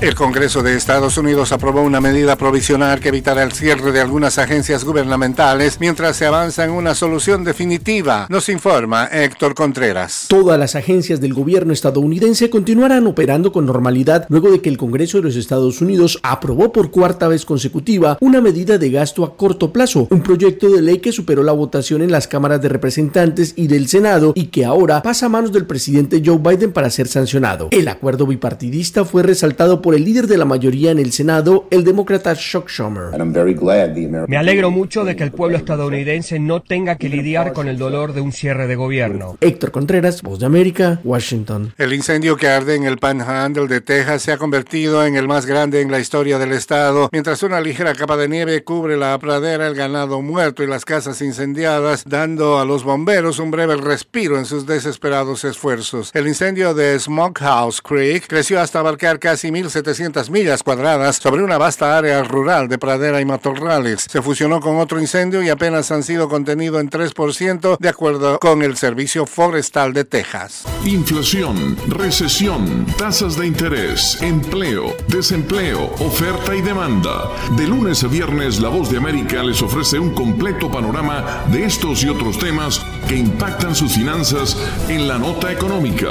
El Congreso de Estados Unidos aprobó una medida provisional que evitará el cierre de algunas agencias gubernamentales mientras se avanza en una solución definitiva, nos informa Héctor Contreras. Todas las agencias del gobierno estadounidense continuarán operando con normalidad luego de que el Congreso de los Estados Unidos aprobó por cuarta vez consecutiva una medida de gasto a corto plazo, un proyecto de ley que superó la votación en las cámaras de representantes y del Senado y que ahora pasa a manos del presidente Joe Biden para ser sancionado. El acuerdo bipartidista fue resaltado por el líder de la mayoría en el Senado, el demócrata Chuck Schumer. Me alegro mucho de que el pueblo estadounidense no tenga que lidiar con el dolor de un cierre de gobierno. Héctor Contreras, Voz de América, Washington. El incendio que arde en el Panhandle de Texas se ha convertido en el más grande en la historia del estado, mientras una ligera capa de nieve cubre la pradera, el ganado muerto y las casas incendiadas, dando a los bomberos un breve respiro en sus desesperados esfuerzos. El incendio de Smokehouse Creek creció hasta abarcar casi 1.700 700 millas cuadradas sobre una vasta área rural de pradera y matorrales. Se fusionó con otro incendio y apenas han sido contenidos en 3% de acuerdo con el Servicio Forestal de Texas. Inflación, recesión, tasas de interés, empleo, desempleo, oferta y demanda. De lunes a viernes, La Voz de América les ofrece un completo panorama de estos y otros temas que impactan sus finanzas en la nota económica.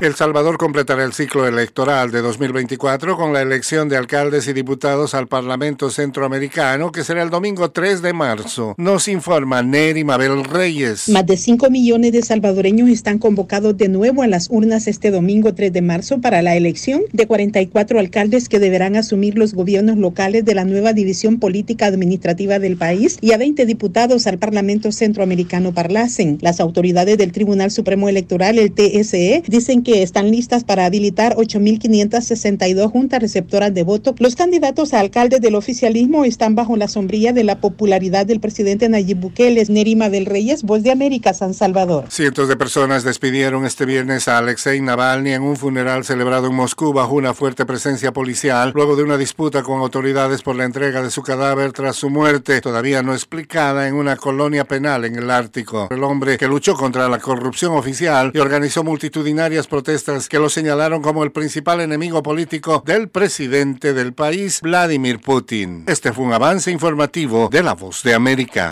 El Salvador completará el ciclo electoral de 2024 con la elección de alcaldes y diputados al Parlamento Centroamericano, que será el domingo 3 de marzo. Nos informa Neri Mabel Reyes. Más de 5 millones de salvadoreños están convocados de nuevo a las urnas este domingo 3 de marzo para la elección de 44 alcaldes que deberán asumir los gobiernos locales de la nueva división política administrativa del país y a 20 diputados al Parlamento Centroamericano Parlacen. Las autoridades del Tribunal Supremo Electoral, el TSE, dicen que están listas para habilitar 8.562 juntas receptoras de voto. Los candidatos a alcaldes del oficialismo están bajo la sombrilla de la popularidad del presidente Nayib Bukele. Nerima del Reyes, Voz de América, San Salvador. Cientos de personas despidieron este viernes a Alexei Navalny en un funeral celebrado en Moscú bajo una fuerte presencia policial, luego de una disputa con autoridades por la entrega de su cadáver tras su muerte, todavía no explicada en una colonia penal en el Ártico. El hombre que luchó contra la corrupción oficial y organizó multitudinarias protestas que lo señalaron como el principal enemigo político del presidente del país, Vladimir Putin. Este fue un avance informativo de La Voz de América.